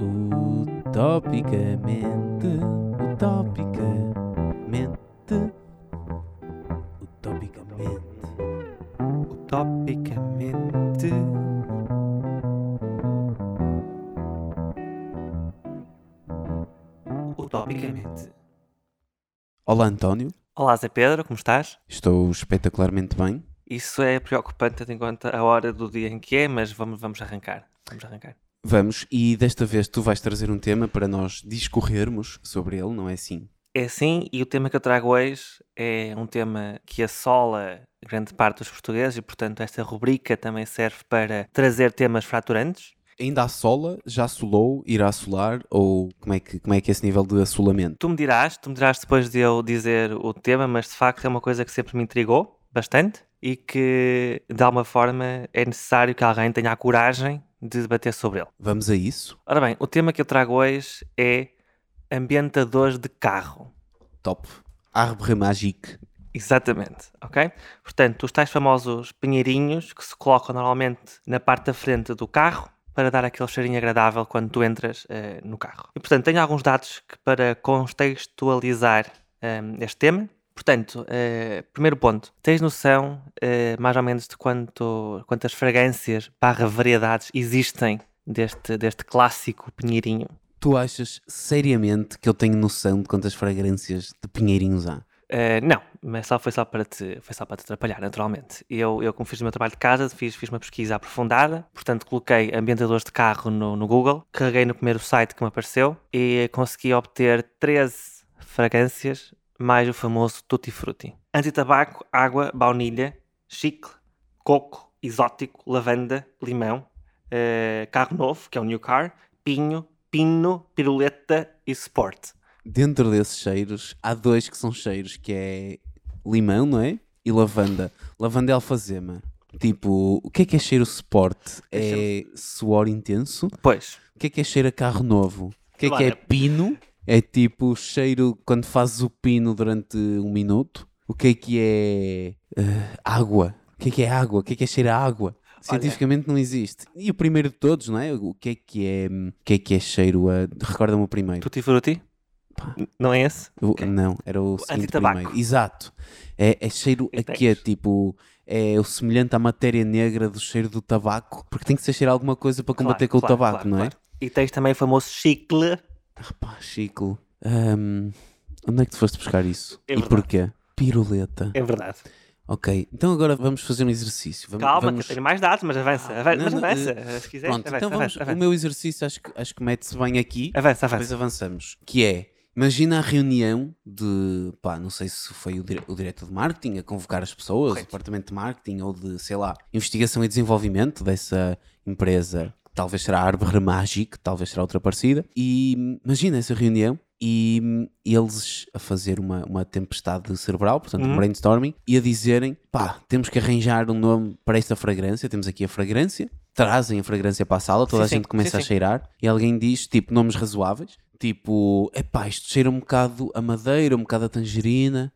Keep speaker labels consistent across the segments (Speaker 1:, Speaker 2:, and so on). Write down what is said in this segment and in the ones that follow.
Speaker 1: Utopicamente, utopicamente, utopicamente.
Speaker 2: Utopicamente. Utopicamente.
Speaker 1: Olá António,
Speaker 2: Olá, Zé Pedro, como estás?
Speaker 1: estou espetacularmente bem.
Speaker 2: Isso é preocupante, tendo em conta a hora do dia em que é, mas vamos, vamos arrancar. Vamos arrancar.
Speaker 1: Vamos, e desta vez tu vais trazer um tema para nós discorrermos sobre ele, não é assim?
Speaker 2: É assim, e o tema que eu trago hoje é um tema que assola grande parte dos portugueses e, portanto, esta rubrica também serve para trazer temas fraturantes.
Speaker 1: Ainda assola, já assolou, irá assolar, ou como é, que, como é que é esse nível de assolamento?
Speaker 2: Tu me dirás, tu me dirás depois de eu dizer o tema, mas de facto é uma coisa que sempre me intrigou bastante e que de alguma forma é necessário que alguém tenha a coragem de debater sobre ele.
Speaker 1: Vamos a isso?
Speaker 2: Ora bem, o tema que eu trago hoje é ambientadores de carro.
Speaker 1: Top. Arbre Magique.
Speaker 2: Exatamente, ok? Portanto, os tais famosos pinheirinhos que se colocam normalmente na parte da frente do carro para dar aquele cheirinho agradável quando tu entras eh, no carro. E, portanto, tenho alguns dados que para contextualizar eh, este tema. Portanto, eh, primeiro ponto, tens noção eh, mais ou menos de quanto, quantas fragrâncias barra variedades existem deste, deste clássico pinheirinho?
Speaker 1: Tu achas seriamente que eu tenho noção de quantas fragrâncias de pinheirinhos há?
Speaker 2: Uh, não, mas só foi só para te, foi só para te atrapalhar, naturalmente. Eu, eu como fiz o meu trabalho de casa, fiz, fiz uma pesquisa aprofundada, portanto coloquei ambientadores de carro no, no Google, carreguei no primeiro site que me apareceu e consegui obter 13 fragrâncias, mais o famoso Tutti Frutti. Antitabaco, água, baunilha, chicle, coco, exótico, lavanda, limão, uh, carro novo, que é o New Car, pinho, pino, piruleta e sport.
Speaker 1: Dentro desses cheiros, há dois que são cheiros, que é limão, não é? E lavanda. Lavanda é alfazema. Tipo, o que é que é cheiro sport? É suor intenso?
Speaker 2: Pois,
Speaker 1: O que é que é cheiro a carro novo? O que é que é
Speaker 2: Claro.
Speaker 1: pino? É tipo cheiro quando fazes o pino durante um minuto. O que é que é eh, água? O que é que é água? O que é que é cheiro a água? Cientificamente não existe. E o primeiro de todos, não é? O que é que é, o que é, que é cheiro a. Recorda-me o primeiro.
Speaker 2: Tutti Frutti?
Speaker 1: Pá.
Speaker 2: Não é esse?
Speaker 1: O-
Speaker 2: Ok.
Speaker 1: Não, era o seguinte
Speaker 2: antitabaco.
Speaker 1: primeiro. Exato. É, é cheiro
Speaker 2: E
Speaker 1: aqui, é tipo. É o semelhante à matéria negra do cheiro do tabaco. Porque tem que ser cheiro a alguma coisa para combater
Speaker 2: Claro,
Speaker 1: com o
Speaker 2: claro,
Speaker 1: tabaco,
Speaker 2: claro,
Speaker 1: não é?
Speaker 2: E tens também o famoso chicle.
Speaker 1: Pá, Chico. hum, onde é que tu foste buscar isso?
Speaker 2: É
Speaker 1: e porquê? Piruleta.
Speaker 2: É verdade.
Speaker 1: Ok, então agora vamos fazer um exercício. Vamos,
Speaker 2: Calma,
Speaker 1: vamos...
Speaker 2: que eu tenho mais dados, mas avança.
Speaker 1: Ah,
Speaker 2: avança
Speaker 1: não,
Speaker 2: mas avança.
Speaker 1: eh,
Speaker 2: Se quiser,
Speaker 1: Pronto,
Speaker 2: avança,
Speaker 1: então vamos.
Speaker 2: avança, avança.
Speaker 1: O meu exercício acho que, acho que mete-se bem aqui.
Speaker 2: Avança,
Speaker 1: Depois
Speaker 2: avança.
Speaker 1: avançamos. Que é, imagina a reunião de, pá, não sei se foi o, dire o diretor de marketing a convocar as pessoas,
Speaker 2: Correto.
Speaker 1: o departamento de marketing ou de, sei lá, investigação e desenvolvimento dessa empresa, talvez será a Arbor Magic, talvez será outra parecida. E imagina essa reunião e eles a fazer uma, uma tempestade cerebral, portanto um
Speaker 2: Uhum.
Speaker 1: brainstorming, e a dizerem, pá, temos que arranjar um nome para esta fragrância, temos aqui a fragrância, trazem a fragrância para a sala, toda
Speaker 2: Sim,
Speaker 1: a
Speaker 2: sim,
Speaker 1: gente começa
Speaker 2: sim,
Speaker 1: a
Speaker 2: sim.
Speaker 1: cheirar, e alguém diz, tipo, nomes razoáveis, tipo, epá, isto cheira um bocado a madeira, um bocado a tangerina,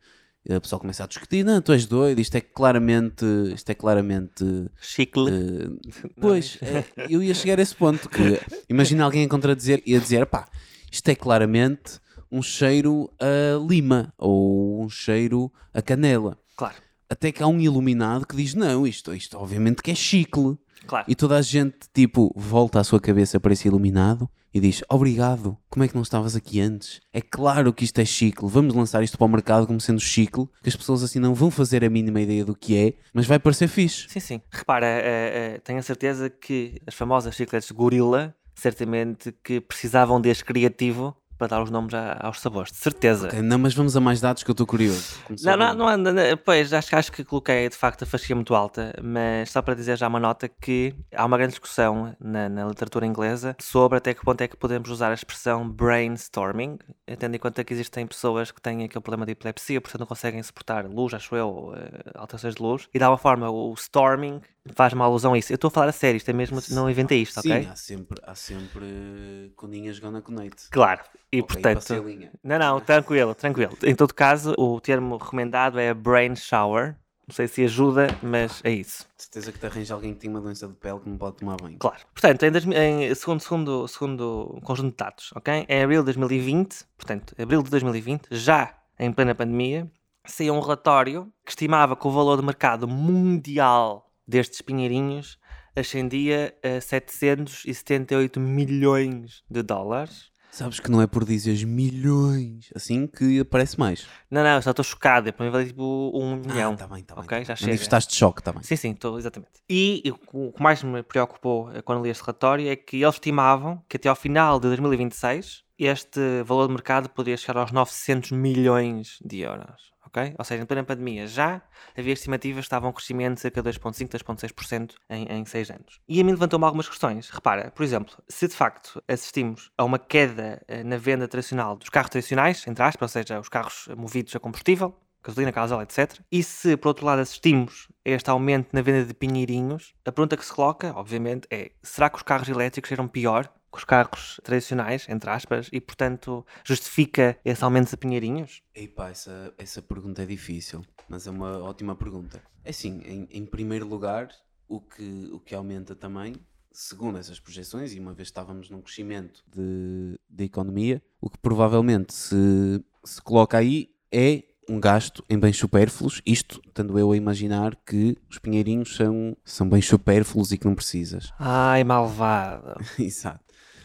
Speaker 1: a pessoa começa a discutir, não, tu és doido, isto é claramente, isto é claramente...
Speaker 2: Chicle.
Speaker 1: eh, Pois, é, eu ia chegar a esse ponto que imagina alguém a contradizer e a dizer, pá, isto é claramente um cheiro a lima ou um cheiro a canela.
Speaker 2: Claro,
Speaker 1: Até que há um iluminado que diz, não, isto, isto obviamente que é chicle.
Speaker 2: claro.
Speaker 1: E toda a gente, tipo, volta a sua cabeça para esse iluminado e diz, obrigado, como é que não estavas aqui antes? É claro que isto é chicle, vamos lançar isto para o mercado como sendo chicle, que as pessoas assim não vão fazer a mínima ideia do que é, mas vai parecer fixe.
Speaker 2: Sim, sim. Repara, eh, eh, tenho a certeza que as famosas chicletes gorila, certamente que precisavam deste criativo para dar os nomes a- aos sabores. De certeza.
Speaker 1: Ok, não, mas vamos a mais dados que eu estou curioso.
Speaker 2: Não, não, não anda. não- Pois, acho, que- acho que coloquei de facto a fasquia muito alta, mas só para dizer já uma nota que há uma grande discussão na, na literatura inglesa sobre até que ponto é que podemos usar a expressão brainstorming, tendo em conta que existem pessoas que têm aquele problema de epilepsia, portanto não conseguem suportar luz, acho eu, eh, alterações de luz, e de alguma forma o storming faz uma alusão a isso. Eu estou a falar a sério, isto é mesmo, não inventei isto,
Speaker 1: Sim,
Speaker 2: ok?
Speaker 1: há sempre, há sempre coninhas gonna conate.
Speaker 2: Claro, e
Speaker 1: Ok,
Speaker 2: portanto. Não, não, tranquilo, tranquilo. Em todo caso, o termo recomendado é brain shower. Não sei se ajuda, mas é isso.
Speaker 1: Certeza que te arranja alguém que tem uma doença de pele que não pode tomar banho.
Speaker 2: Claro. Portanto, em, dois em segundo, segundo, segundo conjunto de dados, ok? Em abril de 2020, portanto, abril de 2020, já em plena pandemia, saiu um relatório que estimava que o valor de mercado mundial destes pinheirinhos ascendia a 778 milhões de dólares.
Speaker 1: Sabes que não é por dizeres milhões, assim que aparece mais.
Speaker 2: Não, não, eu só estou chocado. Para mim vai tipo um milhão.
Speaker 1: Ah, tá bem, tá bem.
Speaker 2: Ok,
Speaker 1: tá
Speaker 2: já
Speaker 1: bem.
Speaker 2: chega.
Speaker 1: Manifestaste choque, tá bem.
Speaker 2: Sim, sim, estou exatamente. E o o que mais me preocupou eh, quando li este relatório é que eles estimavam que até ao final de 2026 este valor de mercado poderia chegar aos 900 milhões de euros. Ok? Ou seja, em plena pandemia já havia estimativas que estavam um crescimento de cerca de 2,5%, 2,6% em, em 6 anos. E a mim levantou-me algumas questões. Repara, por exemplo, se de facto assistimos a uma queda eh, na venda tradicional dos carros tradicionais, entre aspas, ou seja, os carros movidos a combustível, gasolina, gasóleo, etc. E se, por outro lado, assistimos a este aumento na venda de pinheirinhos, a pergunta que se coloca, obviamente, é: será que os carros elétricos eram pior que os carros tradicionais, entre aspas, e, portanto, justifica esse aumento de pinheirinhos?
Speaker 1: Ei pá, essa, essa pergunta é difícil, mas é uma ótima pergunta. É assim, em, em primeiro lugar, o que, o que aumenta também, segundo essas projeções, e uma vez estávamos num crescimento de, de economia, o que provavelmente se, se coloca aí é um gasto em bens supérfluos, isto estando eu a imaginar que os pinheirinhos são, são bens supérfluos e que não precisas.
Speaker 2: Ai, malvado.
Speaker 1: Exato.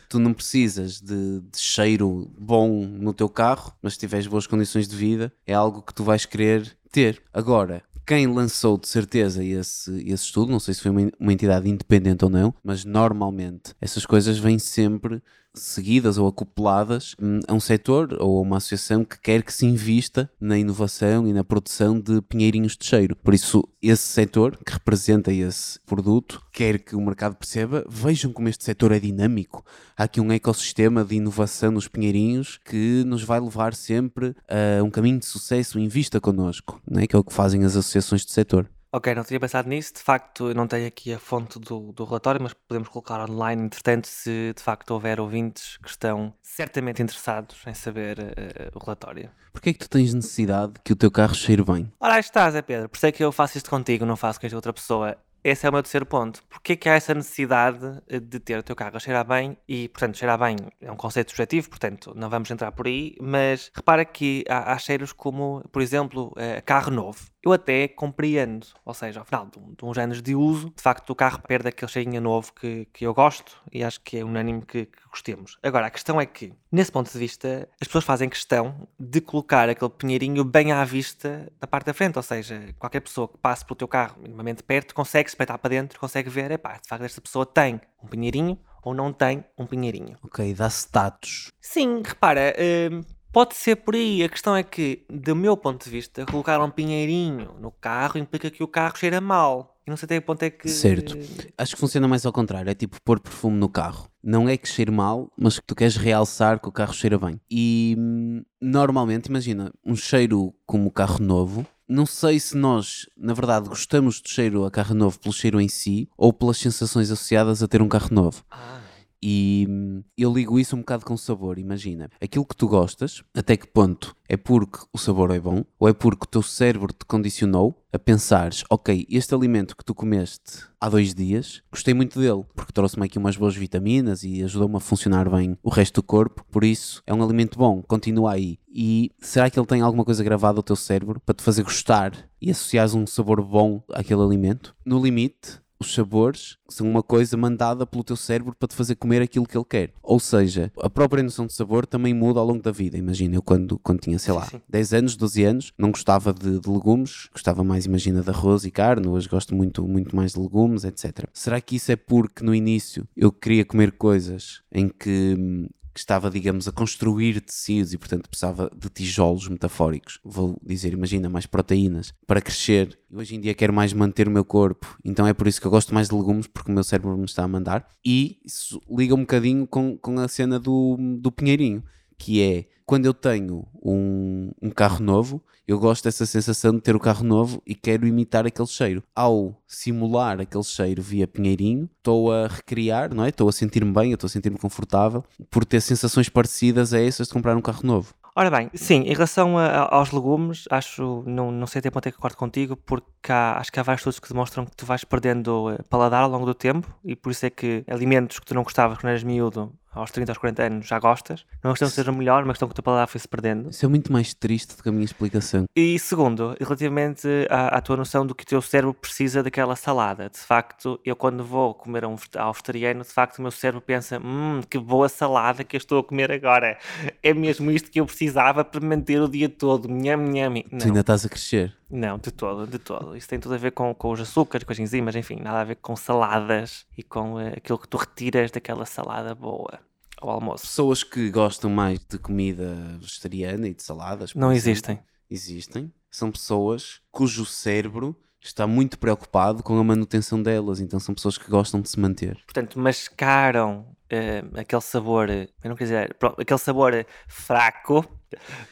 Speaker 1: Tu não precisas de, de cheiro bom no teu carro, mas se tiveres boas condições de vida, é algo que tu vais querer ter. Agora, quem lançou de certeza esse, esse estudo, não sei se foi uma, uma entidade independente ou não, mas normalmente essas coisas vêm sempre seguidas ou acopladas hum, a um setor ou a uma associação que quer que se invista na inovação e na produção de pinheirinhos de cheiro. Por isso, esse setor que representa esse produto quer que o mercado perceba, vejam como este setor é dinâmico. Há aqui um ecossistema de inovação nos pinheirinhos que nos vai levar sempre a um caminho de sucesso. Invista connosco, não é? que é o que fazem as associações de setor.
Speaker 2: Ok, não tinha pensado nisso. De facto, eu não tenho aqui a fonte do, do relatório, mas podemos colocar online, entretanto, se de facto houver ouvintes que estão certamente interessados em saber eh, o relatório.
Speaker 1: Porquê é que tu tens necessidade que o teu carro cheire bem?
Speaker 2: Ora, aí está, Zé Pedro. Por isso é que eu faço isto contigo, não faço com esta outra pessoa. Esse é o meu terceiro ponto. Porquê que há essa necessidade eh, de ter o teu carro a cheirar bem? E, portanto, cheirar bem é um conceito subjetivo, portanto, não vamos entrar por aí, mas repara que há, há cheiros como, por exemplo, eh, carro novo. Eu até compreendo, ou seja, ao final de, um- de uns anos de uso, de facto o carro perde aquele cheirinho novo que, que eu gosto e acho que é unânime que, que gostemos. Agora, a questão é que, nesse ponto de vista, as pessoas fazem questão de colocar aquele pinheirinho bem à vista da parte da frente, ou seja, qualquer pessoa que passe pelo teu carro minimamente perto consegue espreitar para dentro, consegue ver, epá, de facto esta pessoa tem um pinheirinho ou não tem um pinheirinho.
Speaker 1: Ok, dá status.
Speaker 2: Sim, repara, hum, pode ser por aí. A questão é que, do meu ponto de vista, colocar um pinheirinho no carro implica que o carro cheira mal. E não sei até que ponto é que.
Speaker 1: Certo. Acho que funciona mais ao contrário. É tipo pôr perfume no carro. Não é que cheire mal, mas que tu queres realçar que o carro cheira bem. E hum, normalmente, imagina, um cheiro como carro novo. Não sei se nós, na verdade, gostamos do cheiro a carro novo pelo cheiro em si ou pelas sensações associadas a ter um carro novo.
Speaker 2: Ah,
Speaker 1: E hum, eu ligo isso um bocado com o sabor. Imagina, aquilo que tu gostas, até que ponto é porque o sabor é bom ou é porque o teu cérebro te condicionou a pensares: ok, este alimento que tu comeste há dois dias, gostei muito dele, porque trouxe-me aqui umas boas vitaminas e ajudou-me a funcionar bem o resto do corpo, por isso é um alimento bom, continua aí. E será que ele tem alguma coisa gravada ao teu cérebro para te fazer gostar e associares um sabor bom àquele alimento? No limite, os sabores são uma coisa mandada pelo teu cérebro para te fazer comer aquilo que ele quer. Ou seja, a própria noção de sabor também muda ao longo da vida. Imagina, eu quando, quando tinha, sei lá,
Speaker 2: Sim, sim.
Speaker 1: 10 anos, 12 anos, não gostava de, de legumes, gostava mais, imagina, de arroz e carne, hoje gosto muito, muito mais de legumes, etc. Será que isso é porque no início eu queria comer coisas em que hum, que estava, digamos, a construir tecidos e, portanto, precisava de tijolos metafóricos. Vou dizer, imagina, mais proteínas para crescer. E hoje em dia quero mais manter o meu corpo, então é por isso que eu gosto mais de legumes, porque o meu cérebro me está a mandar. E isso liga um bocadinho com, com a cena do, do pinheirinho, que é quando eu tenho um, um carro novo, eu gosto dessa sensação de ter o carro novo e quero imitar aquele cheiro. Ao simular aquele cheiro via pinheirinho, estou a recriar, não é? Estou a sentir-me bem, estou a sentir-me confortável por ter sensações parecidas a essas de comprar um carro novo.
Speaker 2: Ora bem, sim, em relação a- aos legumes, acho, não, não sei até quanto é que concordo contigo, porque há- acho que há vários estudos que demonstram que tu vais perdendo eh, paladar ao longo do tempo e por isso é que alimentos que tu não gostavas quando eras miúdo, aos 30, aos 40 anos, já gostas. Não é uma questão de seja melhor, mas questão que o teu paladar foi-se perdendo.
Speaker 1: Isso é muito mais triste do que a minha explicação.
Speaker 2: E segundo, relativamente à, à tua noção do que o teu cérebro precisa daquela salada. De facto, eu quando vou comer a um ao vegetariano, de facto o meu cérebro pensa hum, que boa salada que eu estou a comer agora. É mesmo isto que eu precisava para me manter o dia todo. Nham, nham.
Speaker 1: Tu
Speaker 2: Não,
Speaker 1: ainda estás a crescer.
Speaker 2: não, de todo, de todo. Isso tem tudo a ver com, com os açúcares, com as enzimas, enfim, nada a ver com saladas e com eh, aquilo que tu retiras daquela salada boa ao almoço.
Speaker 1: Pessoas que gostam mais de comida vegetariana e de saladas.
Speaker 2: Não
Speaker 1: exemplo,
Speaker 2: existem.
Speaker 1: Existem. São pessoas cujo cérebro está muito preocupado com a manutenção delas. Então são pessoas que gostam de se manter.
Speaker 2: portanto, mascaram eh, aquele sabor, eh, eu não quero dizer, aquele sabor eh, fraco,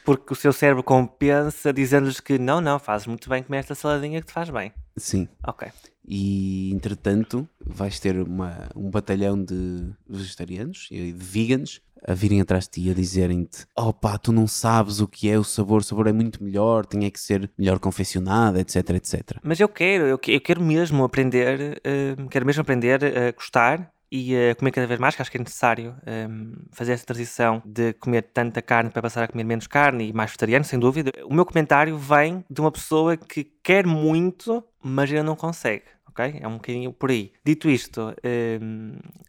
Speaker 2: porque o seu cérebro compensa dizendo-lhes que não, não, fazes muito bem comer esta saladinha que te faz bem.
Speaker 1: Sim.
Speaker 2: Ok.
Speaker 1: E entretanto vais ter uma, um batalhão de vegetarianos e de veganos a virem atrás de ti e a dizerem-te: Oh pá, tu não sabes o que é o sabor, o sabor é muito melhor, tem é que ser melhor confeccionado, etc, etc.
Speaker 2: Mas eu quero, eu, que- eu quero mesmo aprender, eh, quero mesmo aprender a gostar e a comer cada vez mais, que acho que é necessário eh, fazer essa transição de comer tanta carne para passar a comer menos carne e mais vegetariano, sem dúvida. O meu comentário vem de uma pessoa que quer muito, mas ainda não consegue. Ok? É um bocadinho por aí. Dito isto, eh,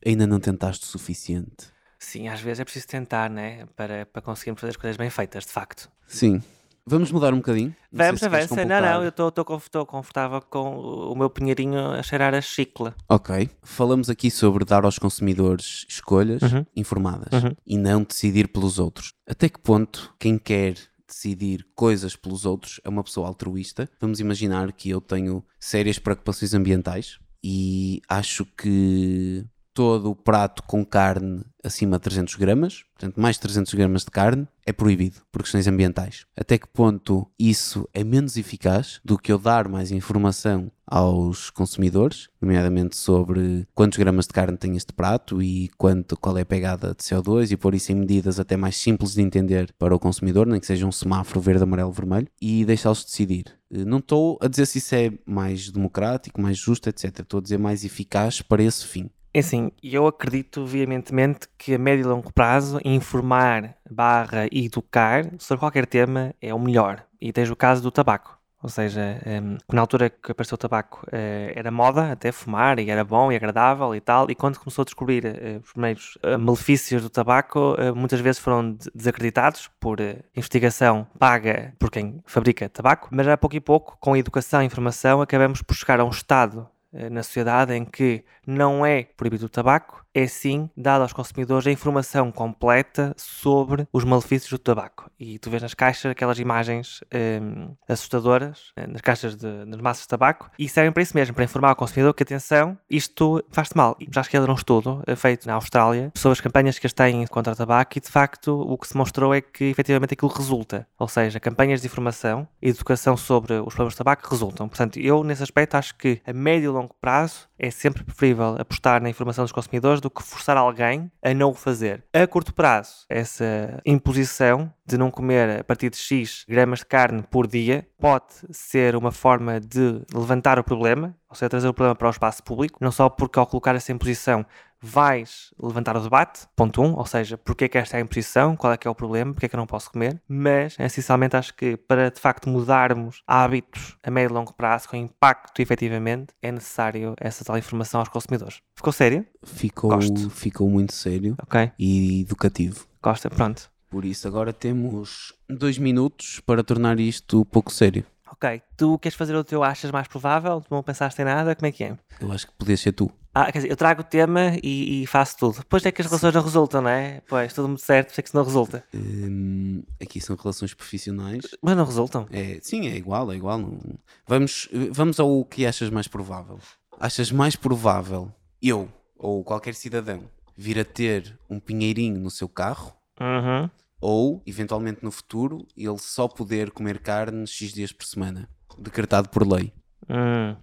Speaker 1: Ainda não tentaste o suficiente.
Speaker 2: sim, às vezes é preciso tentar, né? Para, para conseguirmos fazer as coisas bem feitas, de facto.
Speaker 1: Sim. Vamos mudar um bocadinho? Não
Speaker 2: Vamos,
Speaker 1: se
Speaker 2: avança. Não, não, eu estou confortável com o meu pinheirinho a cheirar a chicla.
Speaker 1: Ok. Falamos aqui sobre dar aos consumidores escolhas
Speaker 2: Uhum.
Speaker 1: informadas
Speaker 2: Uhum.
Speaker 1: e não decidir pelos outros. Até que ponto quem quer decidir coisas pelos outros é uma pessoa altruísta? Vamos imaginar que eu tenho sérias preocupações ambientais e acho que todo o prato com carne acima de 300 gramas, portanto mais de 300 gramas de carne, é proibido por questões ambientais. Até que ponto isso é menos eficaz do que eu dar mais informação aos consumidores, nomeadamente sobre quantos gramas de carne tem este prato e quanto, qual é a pegada de CO2 e pôr isso em medidas até mais simples de entender para o consumidor, nem que seja um semáforo verde, amarelo, vermelho, e deixá-los decidir. Eh, Não estou a dizer se isso é mais democrático, mais justo, etc. Estou a dizer mais eficaz para esse fim.
Speaker 2: É assim, eu acredito veementemente que a médio e longo prazo informar barra educar sobre qualquer tema é o melhor. E tens o caso do tabaco. Ou seja, que na altura que apareceu o tabaco eh, era moda até fumar e era bom e agradável e tal, e quando começou a descobrir eh, os primeiros eh, malefícios do tabaco, muitas vezes foram de- desacreditados por investigação paga por quem fabrica tabaco, mas a pouco e pouco, com educação e informação, acabamos por chegar a um estado na sociedade em que não é proibido o tabaco, é sim dado aos consumidores a informação completa sobre os malefícios do tabaco. E tu vês nas caixas aquelas imagens em, assustadoras, eh, nas caixas de, nas massas de tabaco, e servem para isso mesmo, para informar o consumidor que, atenção, isto faz-te mal. Já esqueceram um estudo eh, feito na Austrália sobre as campanhas que eles têm contra o tabaco e, de facto, o que se mostrou é que, efetivamente, aquilo resulta. Ou seja, campanhas de informação e educação sobre os problemas do tabaco resultam. Portanto, eu, nesse aspecto, acho que a médio e longo prazo é sempre preferível apostar na informação dos consumidores do que forçar alguém a não o fazer. A curto prazo, essa imposição de não comer a partir de X gramas de carne por dia pode ser uma forma de levantar o problema, ou seja, trazer o problema para o espaço público, não só porque ao colocar essa imposição vais levantar o debate, ponto 1, um, ou seja, porque é que esta é a imposição, qual é que é o problema, porque é que eu não posso comer, mas essencialmente acho que para de facto mudarmos hábitos a médio e longo prazo, com impacto efetivamente, é necessário essa tal informação aos consumidores. Ficou sério?
Speaker 1: Ficou,
Speaker 2: Gosto.
Speaker 1: ficou muito sério
Speaker 2: Ok,
Speaker 1: e educativo.
Speaker 2: gosta, pronto.
Speaker 1: Por isso, agora temos dois minutos para tornar isto pouco sério.
Speaker 2: Ok, tu queres fazer o teu achas mais provável? Tu não pensaste em nada? Como é que é?
Speaker 1: Eu acho que podias ser tu.
Speaker 2: Ah, quer dizer, eu trago o tema e, e faço tudo. Depois é que as relações não resultam, não é? Pois, tudo muito certo, sei que isso não resulta.
Speaker 1: Hum, aqui são relações profissionais.
Speaker 2: Mas não resultam.
Speaker 1: É, sim, é igual, é igual. Vamos, vamos ao que achas mais provável. Achas mais provável eu ou qualquer cidadão vir a ter um pinheirinho no seu carro
Speaker 2: Uhum.
Speaker 1: Ou, eventualmente no futuro, ele só poder comer carne X dias por semana, decretado por lei?
Speaker 2: Hum.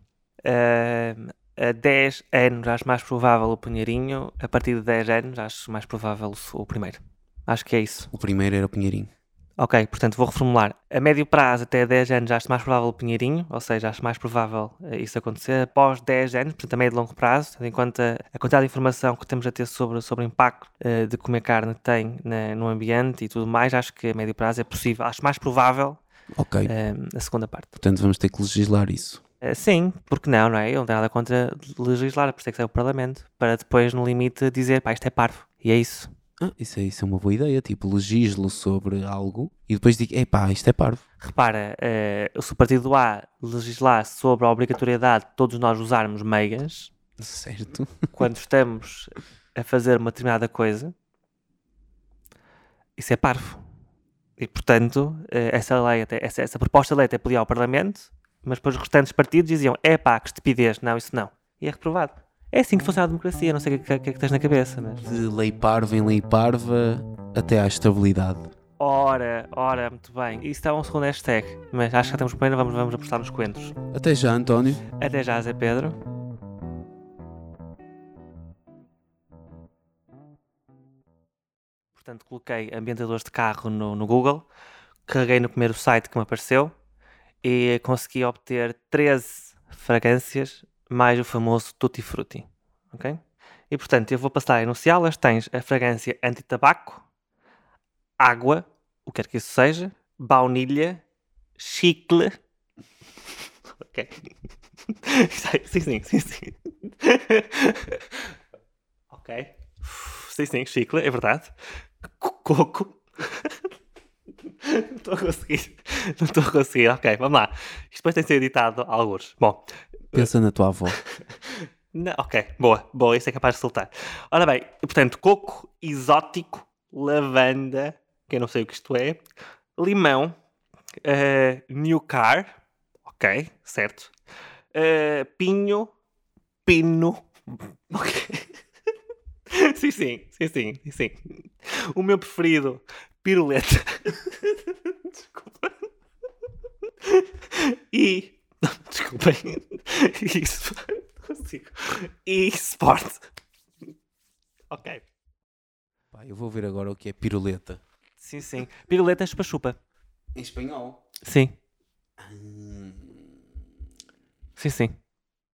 Speaker 2: Ahm, a 10 anos acho mais provável o Pinheirinho, a partir de 10 anos acho mais provável o, o primeiro. Acho que é isso.
Speaker 1: O primeiro era o pinheirinho.
Speaker 2: Ok, portanto vou reformular. A médio prazo, até 10 anos, acho mais provável o Pinheirinho, ou seja, acho mais provável uh, isso acontecer. Após 10 anos, portanto a médio e longo prazo, enquanto a, a quantidade de informação que temos a ter sobre, sobre o impacto uh, de comer carne tem na, no ambiente e tudo mais, acho que a médio prazo é possível, acho mais provável
Speaker 1: Ok.
Speaker 2: uh, a segunda parte.
Speaker 1: Portanto, vamos ter que legislar isso.
Speaker 2: Uh, sim, porque não, não é? Eu não tenho nada contra legislar, por isso é que é o Parlamento, para depois, no limite, dizer, pá, isto é parvo. E é isso.
Speaker 1: Ah, isso, é, isso é uma boa ideia. Tipo, legislo sobre algo e depois digo, epá, isto é parvo.
Speaker 2: Repara, uh, se o partido A legislar sobre a obrigatoriedade de todos nós usarmos meias
Speaker 1: Certo.
Speaker 2: quando estamos a fazer uma determinada coisa, isso é parvo. E, portanto, uh, essa, lei até, essa, essa proposta de lei até podia ao Parlamento, mas depois os restantes partidos diziam, é pá, que estupidez, não, isso não. E é reprovado. É assim que funciona a democracia, não sei o que, que, que é que tens na cabeça, mas...
Speaker 1: De lei parva em lei parva até à estabilidade.
Speaker 2: Ora, ora, muito bem. Isso está um segundo hashtag, mas acho que já temos pena, vamos, vamos apostar nos coentros.
Speaker 1: Até já, António.
Speaker 2: Até já, Zé Pedro. Portanto, coloquei ambientadores de carro no, no Google, carreguei no primeiro site que me apareceu e consegui obter 13 fragrâncias mais o famoso Tutti Frutti. Ok? E portanto, eu vou passar a enunciá-las. Tens a fragrância anti-tabaco, água, o que quer que isso seja, baunilha, chicle. Ok. sim, sim, sim, sim. ok. Sim, sim, chicle, é verdade. Coco. Não estou a conseguir. Não estou a conseguir. Ok, vamos lá. Isto depois tem de ser editado alguns. Bom,
Speaker 1: Pensa na tua avó.
Speaker 2: não, ok, boa, boa, isso é capaz de soltar. Ora bem, portanto, coco exótico, lavanda, que eu não sei o que isto é, limão, uh, new car, ok, certo, uh, pinho, pino, ok. sim, sim, sim, sim, sim. O meu preferido, piruleta. Desculpa. E Desculpem. E sport. Ok.
Speaker 1: Pá, eu vou ver agora o que é piruleta.
Speaker 2: Sim, sim. Piruleta é chupa-chupa.
Speaker 1: Em espanhol?
Speaker 2: Sim. Sim, sim.